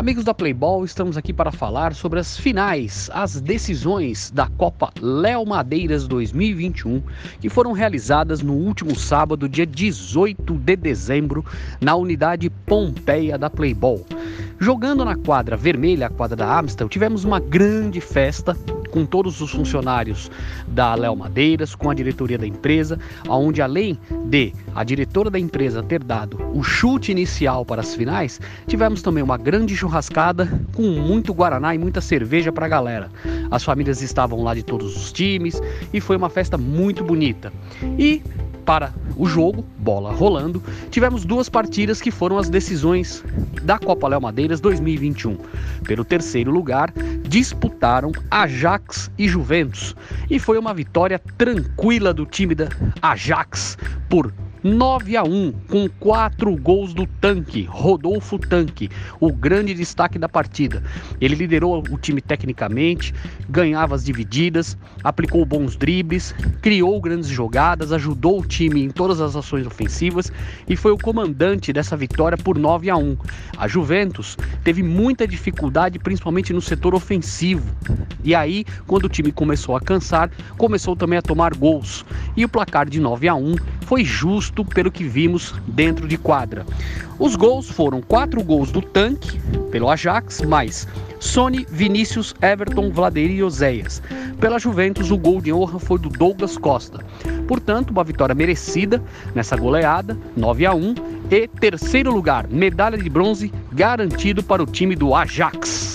Amigos da Playball, estamos aqui para falar sobre as finais, as decisões da Copa Léo Madeiras 2021, que foram realizadas no último sábado, dia 18 de dezembro, na unidade Pompeia da Playball. Jogando na quadra vermelha, a quadra da Amstel, tivemos uma grande festa com todos os funcionários da Léo Madeiras, com a diretoria da empresa, onde além de a diretora da empresa ter dado o chute inicial para as finais, tivemos também uma grande churrascada com muito guaraná e muita cerveja para a galera. As famílias estavam lá de todos os times e foi uma festa muito bonita. E para o jogo, bola rolando, tivemos duas partidas que foram as decisões da Copa Léo Madeiras 2021. Pelo terceiro lugar, disputaram Ajax e Juventus. E foi uma vitória tranquila do time da Ajax por 9 a 1 com quatro gols do Tanque, Rodolfo Tanque, o grande destaque da partida. Ele liderou o time tecnicamente, ganhava as divididas, aplicou bons dribles, criou grandes jogadas, ajudou o time em todas as ações ofensivas e foi o comandante dessa vitória por 9 a 1. A Juventus teve muita dificuldade, principalmente no setor ofensivo. E aí, quando o time começou a cansar, começou também a tomar gols. E o placar de 9 a 1 foi justo pelo que vimos dentro de quadra. Os gols foram quatro gols do Tanque, pelo Ajax, mais Sony, Vinícius, Everton, Vladeir e Oséias. Pela Juventus, o gol de honra foi do Douglas Costa. Portanto, uma vitória merecida nessa goleada, 9 a 1 e terceiro lugar, medalha de bronze garantido para o time do Ajax.